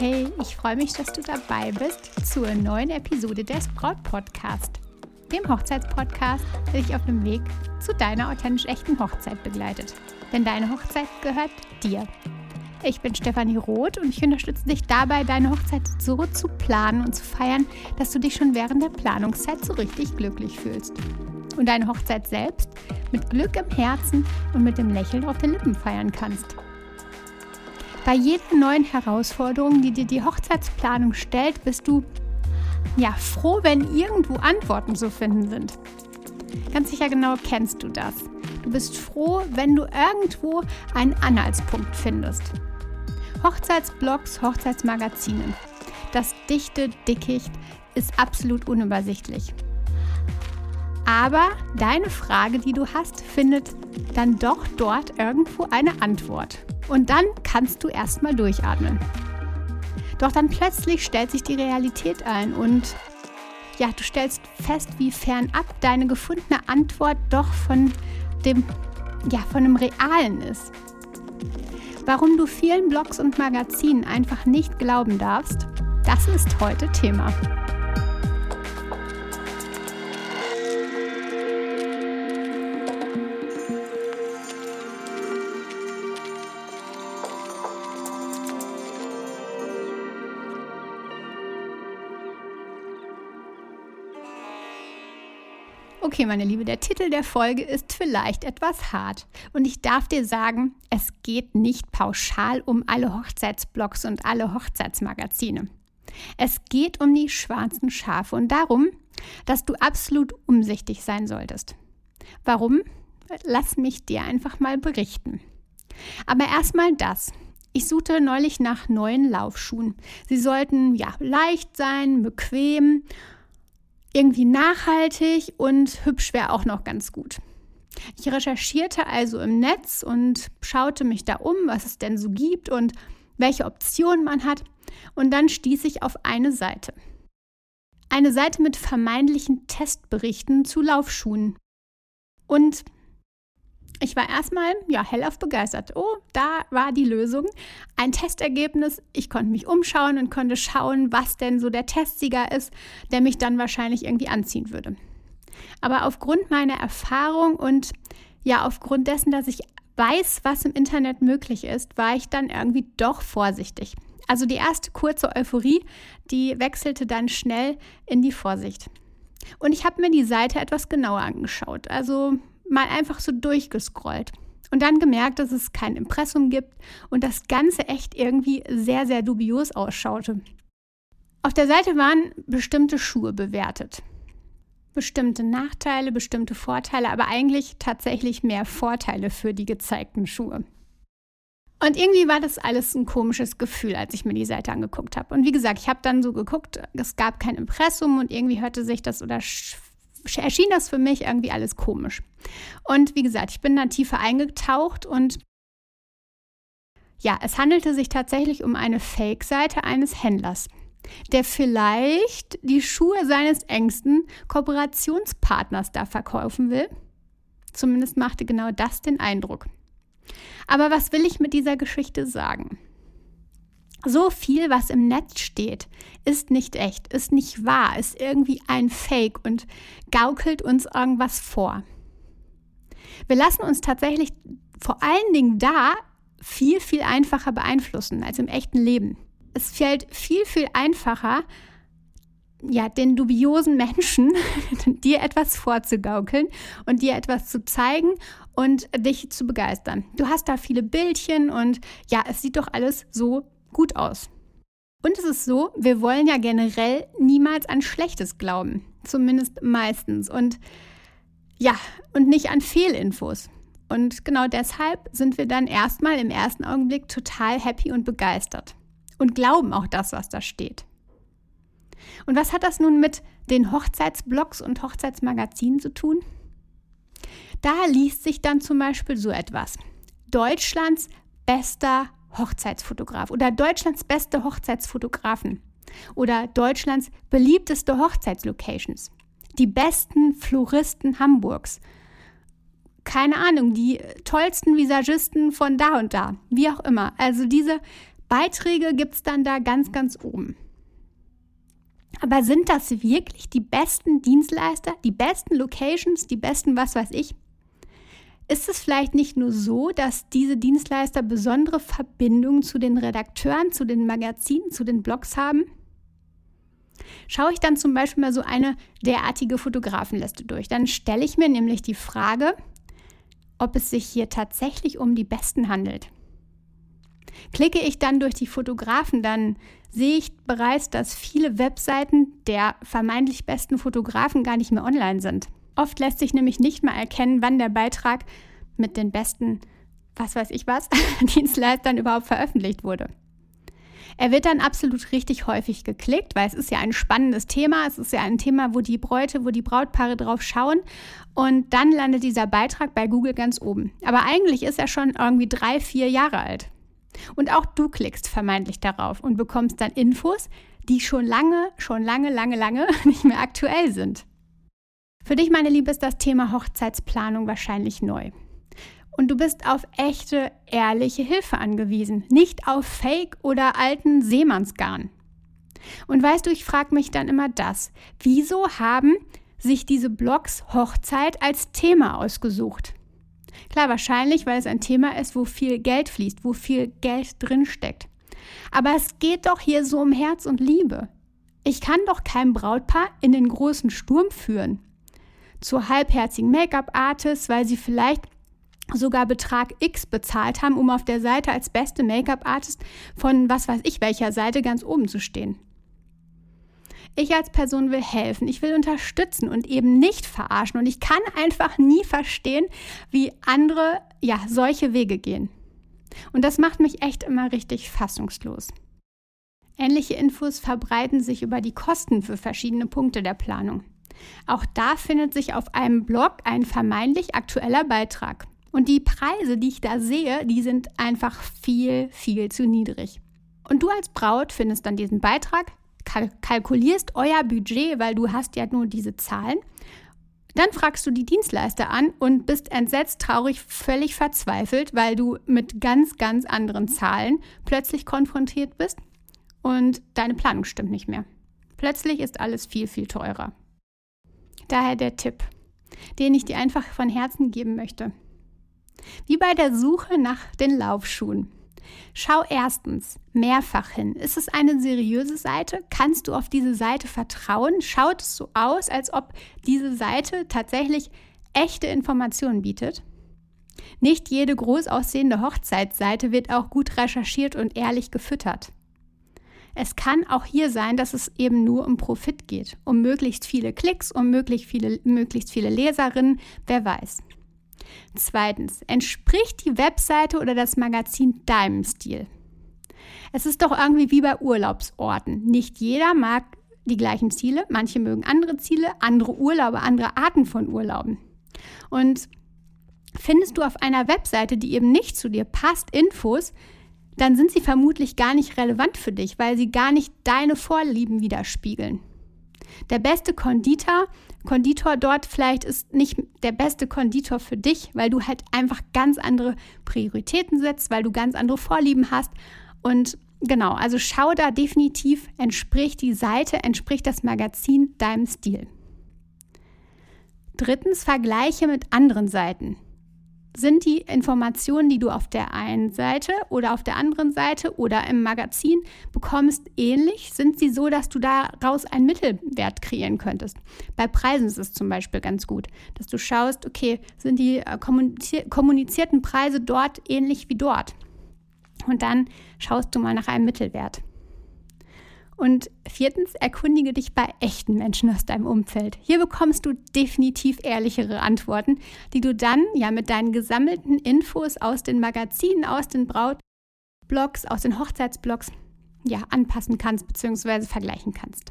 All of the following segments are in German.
Hey, ich freue mich, dass du dabei bist zur neuen Episode des Braut Podcast, dem Hochzeitspodcast, der dich auf dem Weg zu deiner authentisch echten Hochzeit begleitet. Denn deine Hochzeit gehört dir. Ich bin Stefanie Roth und ich unterstütze dich dabei, deine Hochzeit so zu planen und zu feiern, dass du dich schon während der Planungszeit so richtig glücklich fühlst. Und deine Hochzeit selbst mit Glück im Herzen und mit dem Lächeln auf den Lippen feiern kannst. Bei jeden neuen Herausforderung, die dir die Hochzeitsplanung stellt, bist du ja froh, wenn irgendwo Antworten zu finden sind. Ganz sicher genau kennst du das. Du bist froh, wenn du irgendwo einen Anhaltspunkt findest. Hochzeitsblogs, Hochzeitsmagazine. Das dichte Dickicht ist absolut unübersichtlich. Aber deine Frage, die du hast, findet dann doch dort irgendwo eine Antwort. Und dann kannst du erstmal durchatmen. Doch dann plötzlich stellt sich die Realität ein und ja, du stellst fest, wie fernab deine gefundene Antwort doch von dem, ja, von dem Realen ist. Warum du vielen Blogs und Magazinen einfach nicht glauben darfst, das ist heute Thema. Okay, meine Liebe, der Titel der Folge ist vielleicht etwas hart. Und ich darf dir sagen, es geht nicht pauschal um alle Hochzeitsblogs und alle Hochzeitsmagazine. Es geht um die schwarzen Schafe und darum, dass du absolut umsichtig sein solltest. Warum? Lass mich dir einfach mal berichten. Aber erstmal das. Ich suchte neulich nach neuen Laufschuhen. Sie sollten ja leicht sein, bequem irgendwie nachhaltig und hübsch wäre auch noch ganz gut. Ich recherchierte also im Netz und schaute mich da um, was es denn so gibt und welche Optionen man hat. Und dann stieß ich auf eine Seite. Eine Seite mit vermeintlichen Testberichten zu Laufschuhen. Und ich war erstmal ja hellauf begeistert. Oh, da war die Lösung. Ein Testergebnis. Ich konnte mich umschauen und konnte schauen, was denn so der Testsieger ist, der mich dann wahrscheinlich irgendwie anziehen würde. Aber aufgrund meiner Erfahrung und ja aufgrund dessen, dass ich weiß, was im Internet möglich ist, war ich dann irgendwie doch vorsichtig. Also die erste kurze Euphorie, die wechselte dann schnell in die Vorsicht. Und ich habe mir die Seite etwas genauer angeschaut. Also mal einfach so durchgescrollt und dann gemerkt, dass es kein Impressum gibt und das Ganze echt irgendwie sehr, sehr dubios ausschaute. Auf der Seite waren bestimmte Schuhe bewertet. Bestimmte Nachteile, bestimmte Vorteile, aber eigentlich tatsächlich mehr Vorteile für die gezeigten Schuhe. Und irgendwie war das alles ein komisches Gefühl, als ich mir die Seite angeguckt habe. Und wie gesagt, ich habe dann so geguckt, es gab kein Impressum und irgendwie hörte sich das oder erschien das für mich irgendwie alles komisch. Und wie gesagt, ich bin da tiefer eingetaucht und ja, es handelte sich tatsächlich um eine Fake-Seite eines Händlers, der vielleicht die Schuhe seines engsten Kooperationspartners da verkaufen will. Zumindest machte genau das den Eindruck. Aber was will ich mit dieser Geschichte sagen? So viel, was im Netz steht, ist nicht echt, ist nicht wahr, ist irgendwie ein Fake und gaukelt uns irgendwas vor. Wir lassen uns tatsächlich vor allen Dingen da viel, viel einfacher beeinflussen als im echten Leben. Es fällt viel, viel einfacher, ja, den dubiosen Menschen dir etwas vorzugaukeln und dir etwas zu zeigen und dich zu begeistern. Du hast da viele Bildchen und ja, es sieht doch alles so gut aus. Und es ist so, wir wollen ja generell niemals an Schlechtes glauben. Zumindest meistens. Und ja, und nicht an Fehlinfos. Und genau deshalb sind wir dann erstmal im ersten Augenblick total happy und begeistert. Und glauben auch das, was da steht. Und was hat das nun mit den Hochzeitsblogs und Hochzeitsmagazinen zu tun? Da liest sich dann zum Beispiel so etwas. Deutschlands bester Hochzeitsfotograf oder Deutschlands beste Hochzeitsfotografen oder Deutschlands beliebteste Hochzeitslocations, die besten Floristen Hamburgs, keine Ahnung, die tollsten Visagisten von da und da, wie auch immer. Also diese Beiträge gibt es dann da ganz, ganz oben. Aber sind das wirklich die besten Dienstleister, die besten Locations, die besten was weiß ich? Ist es vielleicht nicht nur so, dass diese Dienstleister besondere Verbindungen zu den Redakteuren, zu den Magazinen, zu den Blogs haben? Schaue ich dann zum Beispiel mal so eine derartige Fotografenliste durch, dann stelle ich mir nämlich die Frage, ob es sich hier tatsächlich um die Besten handelt. Klicke ich dann durch die Fotografen, dann sehe ich bereits, dass viele Webseiten der vermeintlich besten Fotografen gar nicht mehr online sind. Oft lässt sich nämlich nicht mal erkennen, wann der Beitrag mit den besten, was weiß ich was, Dienstleistern überhaupt veröffentlicht wurde. Er wird dann absolut richtig häufig geklickt, weil es ist ja ein spannendes Thema. Es ist ja ein Thema, wo die Bräute, wo die Brautpaare drauf schauen. Und dann landet dieser Beitrag bei Google ganz oben. Aber eigentlich ist er schon irgendwie drei, vier Jahre alt. Und auch du klickst vermeintlich darauf und bekommst dann Infos, die schon lange, schon lange, lange, lange nicht mehr aktuell sind. Für dich, meine Liebe, ist das Thema Hochzeitsplanung wahrscheinlich neu. Und du bist auf echte, ehrliche Hilfe angewiesen, nicht auf Fake oder alten Seemannsgarn. Und weißt du, ich frage mich dann immer das, wieso haben sich diese Blogs Hochzeit als Thema ausgesucht? Klar, wahrscheinlich, weil es ein Thema ist, wo viel Geld fließt, wo viel Geld drinsteckt. Aber es geht doch hier so um Herz und Liebe. Ich kann doch kein Brautpaar in den großen Sturm führen. Zu halbherzigen Make-up-Artists, weil sie vielleicht sogar Betrag X bezahlt haben, um auf der Seite als beste Make-up-Artist von was weiß ich welcher Seite ganz oben zu stehen. Ich als Person will helfen, ich will unterstützen und eben nicht verarschen. Und ich kann einfach nie verstehen, wie andere ja solche Wege gehen. Und das macht mich echt immer richtig fassungslos. Ähnliche Infos verbreiten sich über die Kosten für verschiedene Punkte der Planung. Auch da findet sich auf einem Blog ein vermeintlich aktueller Beitrag. Und die Preise, die ich da sehe, die sind einfach viel, viel zu niedrig. Und du als Braut findest dann diesen Beitrag, kalkulierst euer Budget, weil du hast ja nur diese Zahlen. Dann fragst du die Dienstleister an und bist entsetzt, traurig, völlig verzweifelt, weil du mit ganz, ganz anderen Zahlen plötzlich konfrontiert bist und deine Planung stimmt nicht mehr. Plötzlich ist alles viel, viel teurer. Daher der Tipp, den ich dir einfach von Herzen geben möchte. Wie bei der Suche nach den Laufschuhen. Schau erstens mehrfach hin. Ist es eine seriöse Seite? Kannst du auf diese Seite vertrauen? Schaut es so aus, als ob diese Seite tatsächlich echte Informationen bietet? Nicht jede groß aussehende Hochzeitsseite wird auch gut recherchiert und ehrlich gefüttert. Es kann auch hier sein, dass es eben nur um Profit geht, um möglichst viele Klicks, um möglichst viele, möglichst viele Leserinnen, wer weiß. Zweitens, entspricht die Webseite oder das Magazin deinem Stil? Es ist doch irgendwie wie bei Urlaubsorten. Nicht jeder mag die gleichen Ziele, manche mögen andere Ziele, andere Urlaube, andere Arten von Urlauben. Und findest du auf einer Webseite, die eben nicht zu dir passt, Infos, dann sind sie vermutlich gar nicht relevant für dich, weil sie gar nicht deine Vorlieben widerspiegeln. Der beste Konditor, Konditor dort vielleicht ist nicht der beste Konditor für dich, weil du halt einfach ganz andere Prioritäten setzt, weil du ganz andere Vorlieben hast. Und genau, also schau da definitiv, entspricht die Seite, entspricht das Magazin deinem Stil. Drittens, vergleiche mit anderen Seiten sind die Informationen, die du auf der einen Seite oder auf der anderen Seite oder im Magazin bekommst, ähnlich? Sind sie so, dass du daraus einen Mittelwert kreieren könntest? Bei Preisen ist es zum Beispiel ganz gut, dass du schaust, okay, sind die äh, kommunizierten Preise dort ähnlich wie dort? Und dann schaust du mal nach einem Mittelwert. Und viertens, erkundige dich bei echten Menschen aus deinem Umfeld. Hier bekommst du definitiv ehrlichere Antworten, die du dann ja mit deinen gesammelten Infos aus den Magazinen, aus den Brautblogs, aus den Hochzeitsblogs ja anpassen kannst bzw. vergleichen kannst.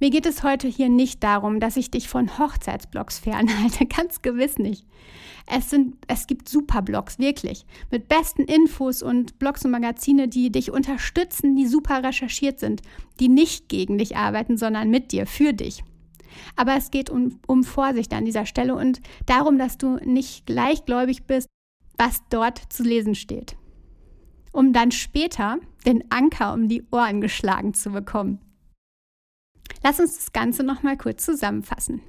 Mir geht es heute hier nicht darum, dass ich dich von Hochzeitsblogs fernhalte, ganz gewiss nicht. Es, sind, es gibt super Blogs, wirklich, mit besten Infos und Blogs und Magazine, die dich unterstützen, die super recherchiert sind, die nicht gegen dich arbeiten, sondern mit dir, für dich. Aber es geht um, um Vorsicht an dieser Stelle und darum, dass du nicht gleichgläubig bist, was dort zu lesen steht. um dann später den Anker um die Ohren geschlagen zu bekommen. Lass uns das Ganze nochmal kurz zusammenfassen.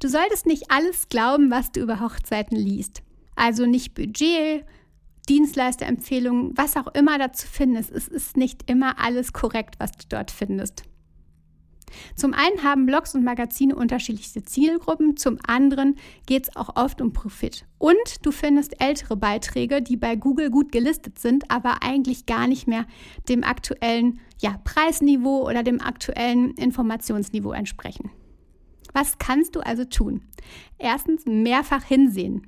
Du solltest nicht alles glauben, was du über Hochzeiten liest. Also nicht Budget, Dienstleisterempfehlungen, was auch immer dazu findest. Es ist nicht immer alles korrekt, was du dort findest. Zum einen haben Blogs und Magazine unterschiedliche Zielgruppen, zum anderen geht es auch oft um Profit. Und du findest ältere Beiträge, die bei Google gut gelistet sind, aber eigentlich gar nicht mehr dem aktuellen ja, Preisniveau oder dem aktuellen Informationsniveau entsprechen. Was kannst du also tun? Erstens mehrfach hinsehen.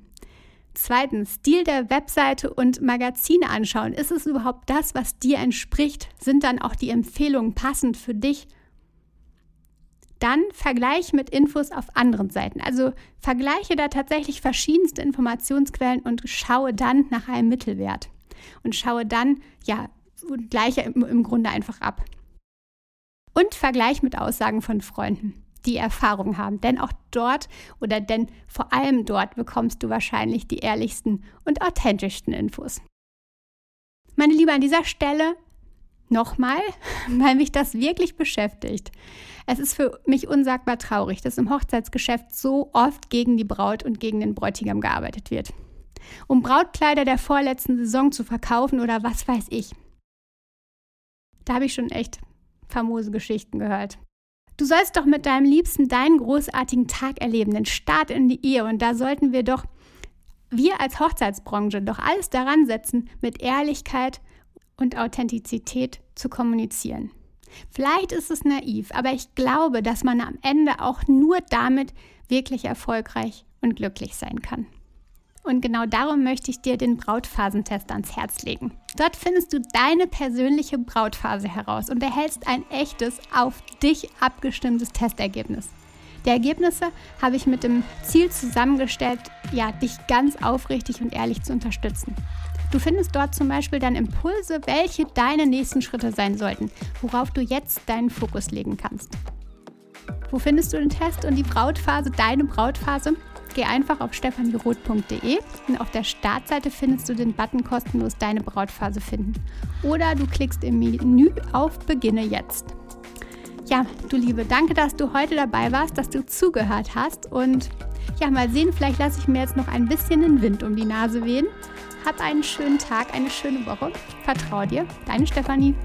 Zweitens, Stil der Webseite und Magazine anschauen. Ist es überhaupt das, was dir entspricht? Sind dann auch die Empfehlungen passend für dich? Dann Vergleich mit Infos auf anderen Seiten. Also vergleiche da tatsächlich verschiedenste Informationsquellen und schaue dann nach einem Mittelwert. Und schaue dann, ja, gleiche im, im Grunde einfach ab. Und Vergleich mit Aussagen von Freunden, die Erfahrung haben. Denn auch dort oder denn vor allem dort bekommst du wahrscheinlich die ehrlichsten und authentischsten Infos. Meine Liebe, an dieser Stelle nochmal, weil mich das wirklich beschäftigt. Es ist für mich unsagbar traurig, dass im Hochzeitsgeschäft so oft gegen die Braut und gegen den Bräutigam gearbeitet wird. Um Brautkleider der vorletzten Saison zu verkaufen oder was weiß ich. Da habe ich schon echt famose Geschichten gehört. Du sollst doch mit deinem Liebsten deinen großartigen Tag erleben, den Start in die Ehe. Und da sollten wir doch, wir als Hochzeitsbranche, doch alles daran setzen, mit Ehrlichkeit und Authentizität zu kommunizieren. Vielleicht ist es naiv, aber ich glaube, dass man am Ende auch nur damit wirklich erfolgreich und glücklich sein kann. Und genau darum möchte ich dir den Brautphasentest ans Herz legen. Dort findest du deine persönliche Brautphase heraus und erhältst ein echtes, auf dich abgestimmtes Testergebnis. Die Ergebnisse habe ich mit dem Ziel zusammengestellt, ja, dich ganz aufrichtig und ehrlich zu unterstützen. Du findest dort zum Beispiel dann Impulse, welche deine nächsten Schritte sein sollten, worauf du jetzt deinen Fokus legen kannst. Wo findest du den Test und die Brautphase, deine Brautphase? Geh einfach auf stefanieroth.de und auf der Startseite findest du den Button kostenlos deine Brautphase finden. Oder du klickst im Menü auf Beginne jetzt. Ja, du Liebe, danke, dass du heute dabei warst, dass du zugehört hast und ja, mal sehen, vielleicht lasse ich mir jetzt noch ein bisschen den Wind um die Nase wehen hab einen schönen Tag, eine schöne Woche. Vertrau dir, deine Stefanie.